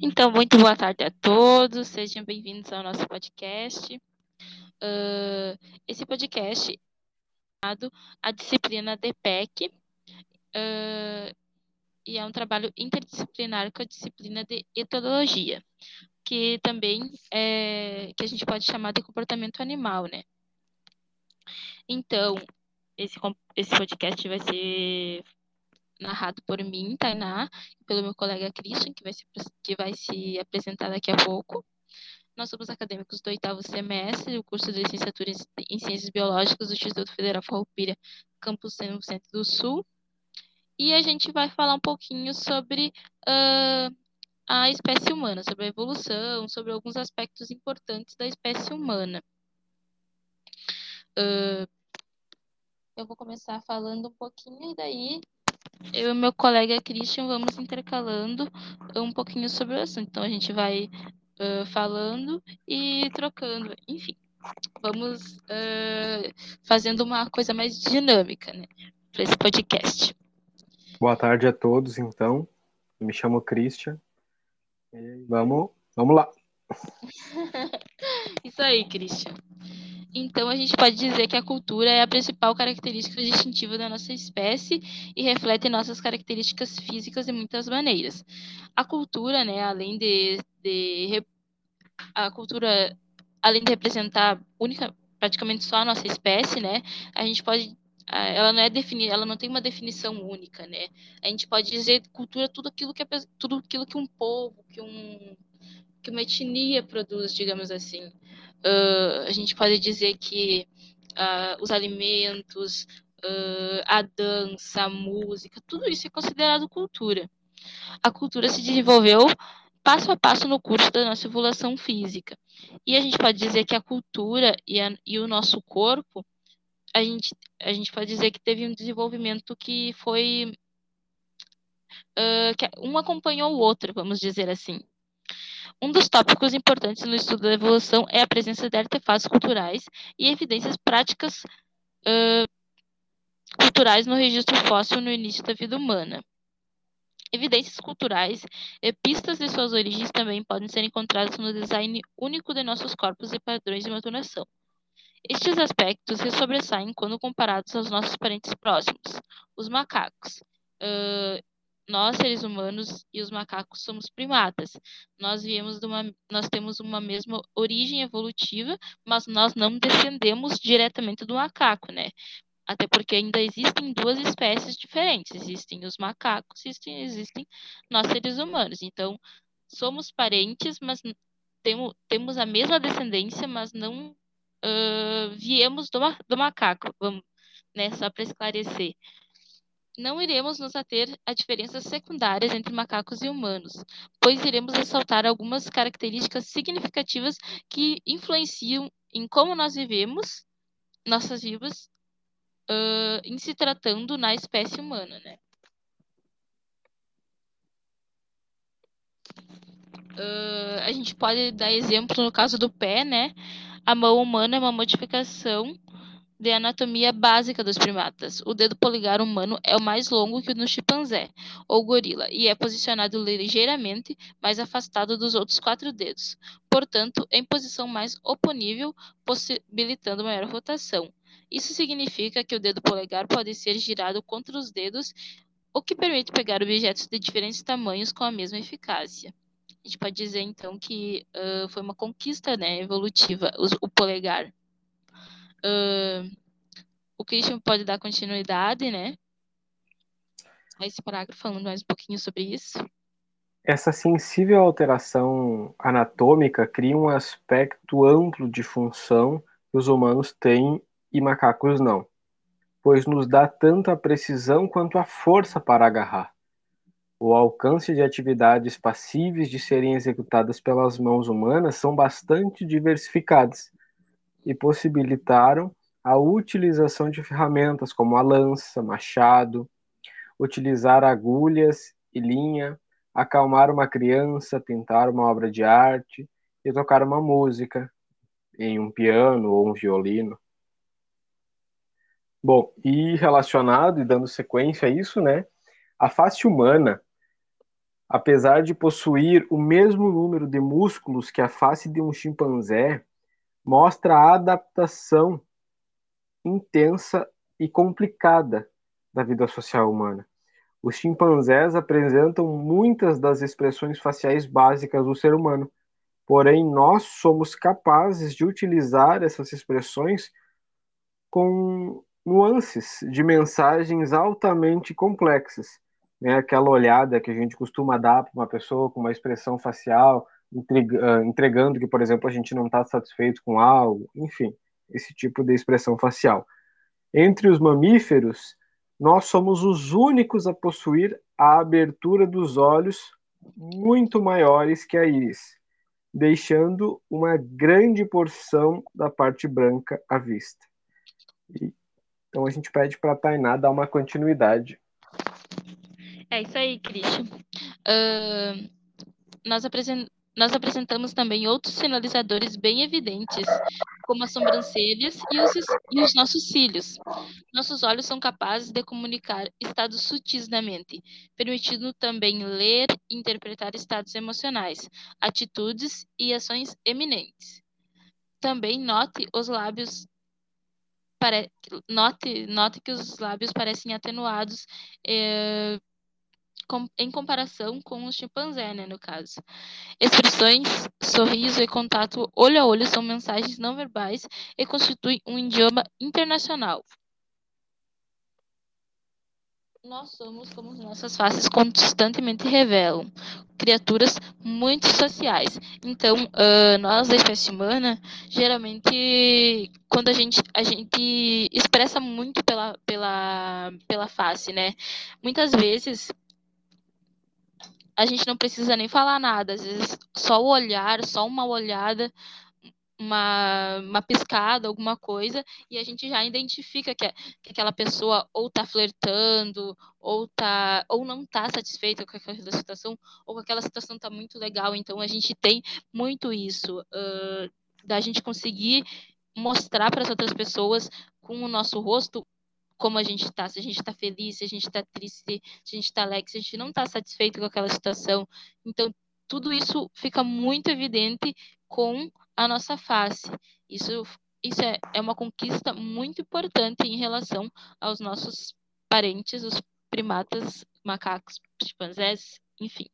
Então, muito boa tarde a todos, sejam bem-vindos ao nosso podcast. Uh, esse podcast é chamado a disciplina DPEC uh, e é um trabalho interdisciplinar com a disciplina de etologia, que também é que a gente pode chamar de comportamento animal, né? Então, esse, esse podcast vai ser narrado por mim, Tainá, e pelo meu colega Christian, que vai, se, que vai se apresentar daqui a pouco. Nós somos acadêmicos do oitavo semestre do curso de licenciatura em Ciências Biológicas do Instituto Federal Farroupilha, campus Centro do Sul. E a gente vai falar um pouquinho sobre uh, a espécie humana, sobre a evolução, sobre alguns aspectos importantes da espécie humana. Uh, eu vou começar falando um pouquinho e daí eu e meu colega Christian vamos intercalando um pouquinho sobre o assunto. Então a gente vai uh, falando e trocando, enfim. Vamos uh, fazendo uma coisa mais dinâmica, né, para esse podcast. Boa tarde a todos, então. Eu me chamo Christian. E vamos, vamos lá. Isso aí, Christian. Então, a gente pode dizer que a cultura é a principal característica distintiva da nossa espécie e reflete nossas características físicas de muitas maneiras. A cultura, né, além de, de a cultura, além de representar única, praticamente só a nossa espécie, né, a gente pode ela não é definida, ela não tem uma definição única, né? A gente pode dizer cultura tudo aquilo que tudo aquilo que um povo, que um que uma etnia produz, digamos assim. Uh, a gente pode dizer que uh, os alimentos, uh, a dança, a música, tudo isso é considerado cultura. A cultura se desenvolveu passo a passo no curso da nossa evolução física. E a gente pode dizer que a cultura e, a, e o nosso corpo, a gente, a gente pode dizer que teve um desenvolvimento que foi. Uh, um acompanhou o outro, vamos dizer assim. Um dos tópicos importantes no estudo da evolução é a presença de artefatos culturais e evidências práticas uh, culturais no registro fóssil no início da vida humana. Evidências culturais e pistas de suas origens também podem ser encontradas no design único de nossos corpos e padrões de maturação. Estes aspectos se sobressaem quando comparados aos nossos parentes próximos, os macacos. Uh, nós, seres humanos e os macacos somos primatas. Nós viemos de uma, nós temos uma mesma origem evolutiva, mas nós não descendemos diretamente do macaco, né? Até porque ainda existem duas espécies diferentes. Existem os macacos, existem, existem nós seres humanos. Então, somos parentes, mas temos, temos a mesma descendência, mas não uh, viemos do, do macaco. Vamos, né? Só para esclarecer não iremos nos ater a diferenças secundárias entre macacos e humanos, pois iremos ressaltar algumas características significativas que influenciam em como nós vivemos, nossas vidas, uh, em se tratando na espécie humana, né? Uh, a gente pode dar exemplo no caso do pé, né? A mão humana é uma modificação de anatomia básica dos primatas. O dedo polegar humano é o mais longo que o do chimpanzé ou gorila e é posicionado ligeiramente mais afastado dos outros quatro dedos, portanto, em posição mais oponível, possibilitando maior rotação. Isso significa que o dedo polegar pode ser girado contra os dedos, o que permite pegar objetos de diferentes tamanhos com a mesma eficácia. A gente pode dizer então que uh, foi uma conquista né, evolutiva o polegar. Uh, o Christian pode dar continuidade, né? A esse parágrafo falando mais um pouquinho sobre isso. Essa sensível alteração anatômica cria um aspecto amplo de função que os humanos têm e macacos não, pois nos dá tanto a precisão quanto a força para agarrar. O alcance de atividades passíveis de serem executadas pelas mãos humanas são bastante diversificadas e possibilitaram a utilização de ferramentas como a lança, machado, utilizar agulhas e linha, acalmar uma criança, pintar uma obra de arte e tocar uma música em um piano ou um violino. Bom, e relacionado e dando sequência a isso, né? A face humana apesar de possuir o mesmo número de músculos que a face de um chimpanzé, mostra a adaptação intensa e complicada da vida social humana. Os chimpanzés apresentam muitas das expressões faciais básicas do ser humano, porém nós somos capazes de utilizar essas expressões com nuances de mensagens altamente complexas. Né? Aquela olhada que a gente costuma dar para uma pessoa com uma expressão facial, entregando que, por exemplo, a gente não está satisfeito com algo, enfim, esse tipo de expressão facial. Entre os mamíferos, nós somos os únicos a possuir a abertura dos olhos muito maiores que a íris, deixando uma grande porção da parte branca à vista. Então a gente pede para a Tainá dar uma continuidade. É isso aí, Christian. Uh, nós apresentamos nós apresentamos também outros sinalizadores bem evidentes, como as sobrancelhas e os, e os nossos cílios. Nossos olhos são capazes de comunicar estados sutis da mente, permitindo também ler e interpretar estados emocionais, atitudes e ações eminentes. Também note os lábios Pare... Note, note que os lábios parecem atenuados eh, com, em comparação com o chimpanzé, né, no caso. Expressões, sorriso e contato olho a olho são mensagens não verbais e constituem um idioma internacional. Nós somos, como nossas faces constantemente revelam, criaturas muito sociais. Então, uh, nós da espécie humana, geralmente, quando a gente, a gente expressa muito pela, pela, pela face, né? Muitas vezes a gente não precisa nem falar nada, às vezes só o olhar, só uma olhada, uma, uma piscada, alguma coisa, e a gente já identifica que, que aquela pessoa ou está flertando, ou, tá, ou não está satisfeita com aquela situação, ou que aquela situação está muito legal. Então, a gente tem muito isso, uh, da gente conseguir mostrar para as outras pessoas com o nosso rosto como a gente está, se a gente está feliz, se a gente está triste, se a gente está alegre, se a gente não está satisfeito com aquela situação. Então, tudo isso fica muito evidente com a nossa face. Isso, isso é, é uma conquista muito importante em relação aos nossos parentes, os primatas, macacos, chimpanzés, enfim.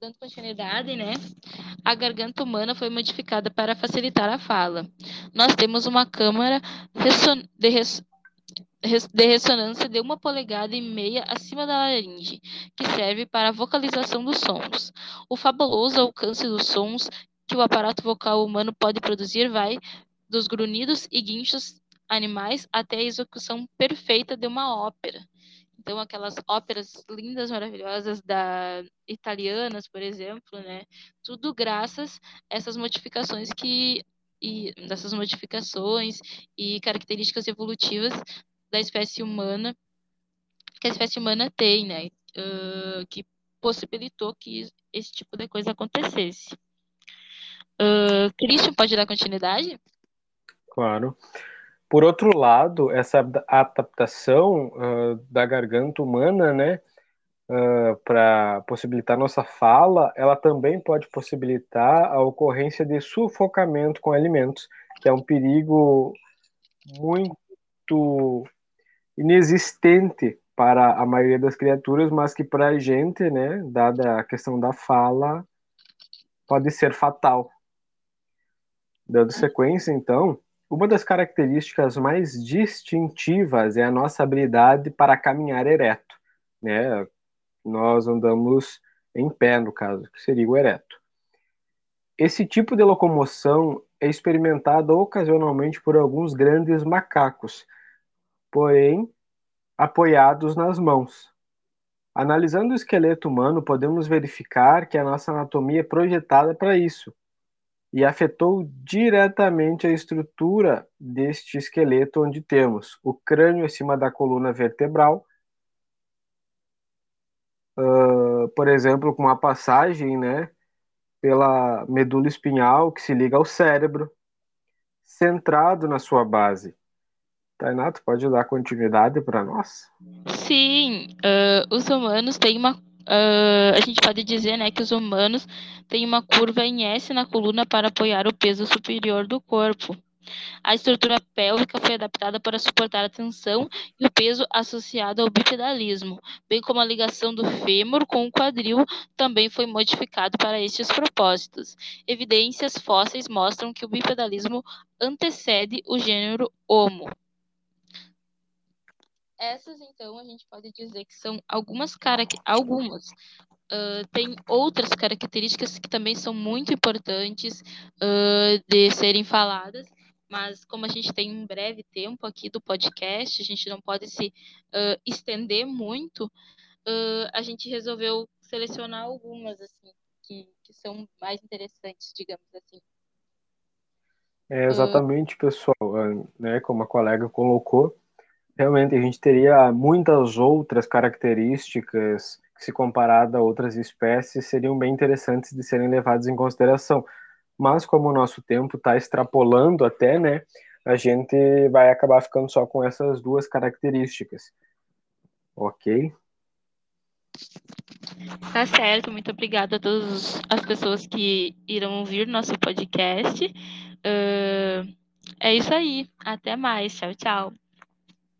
Dando continuidade, né? A garganta humana foi modificada para facilitar a fala. Nós temos uma câmara de, res de ressonância de uma polegada e meia acima da laringe, que serve para a vocalização dos sons. O fabuloso alcance dos sons que o aparato vocal humano pode produzir vai dos grunhidos e guinchos animais até a execução perfeita de uma ópera. Então, aquelas óperas lindas, maravilhosas da italianas, por exemplo, né? Tudo graças a essas modificações que e dessas modificações e características evolutivas da espécie humana que a espécie humana tem, né? Uh, que possibilitou que esse tipo de coisa acontecesse. Uh, Christian, pode dar continuidade? Claro. Por outro lado, essa adaptação uh, da garganta humana, né, uh, para possibilitar nossa fala, ela também pode possibilitar a ocorrência de sufocamento com alimentos, que é um perigo muito inexistente para a maioria das criaturas, mas que para a gente, né, dada a questão da fala, pode ser fatal. Dando sequência, então, uma das características mais distintivas é a nossa habilidade para caminhar ereto, né? Nós andamos em pé, no caso, que seria o ereto. Esse tipo de locomoção é experimentado ocasionalmente por alguns grandes macacos, porém apoiados nas mãos. Analisando o esqueleto humano, podemos verificar que a nossa anatomia é projetada para isso, e afetou diretamente a estrutura deste esqueleto, onde temos o crânio acima da coluna vertebral, uh, por exemplo, com a passagem né, pela medula espinhal que se liga ao cérebro, centrado na sua base. Tainá, tu pode dar continuidade para nós? Sim, uh, os humanos têm uma. Uh, a gente pode dizer né, que os humanos têm uma curva em S na coluna para apoiar o peso superior do corpo. A estrutura pélvica foi adaptada para suportar a tensão e o peso associado ao bipedalismo, bem como a ligação do fêmur com o quadril também foi modificado para estes propósitos. Evidências fósseis mostram que o bipedalismo antecede o gênero Homo. Essas, então, a gente pode dizer que são algumas características, algumas. Uh, tem outras características que também são muito importantes uh, de serem faladas, mas como a gente tem um breve tempo aqui do podcast, a gente não pode se uh, estender muito, a gente resolveu selecionar algumas assim que, que são mais interessantes, digamos assim. É exatamente, pessoal, né, como a colega colocou, realmente a gente teria muitas outras características que, se comparada a outras espécies, seriam bem interessantes de serem levadas em consideração mas como o nosso tempo está extrapolando até, né, a gente vai acabar ficando só com essas duas características. Ok? Tá certo, muito obrigada a todas as pessoas que irão ouvir nosso podcast. Uh, é isso aí, até mais, tchau, tchau.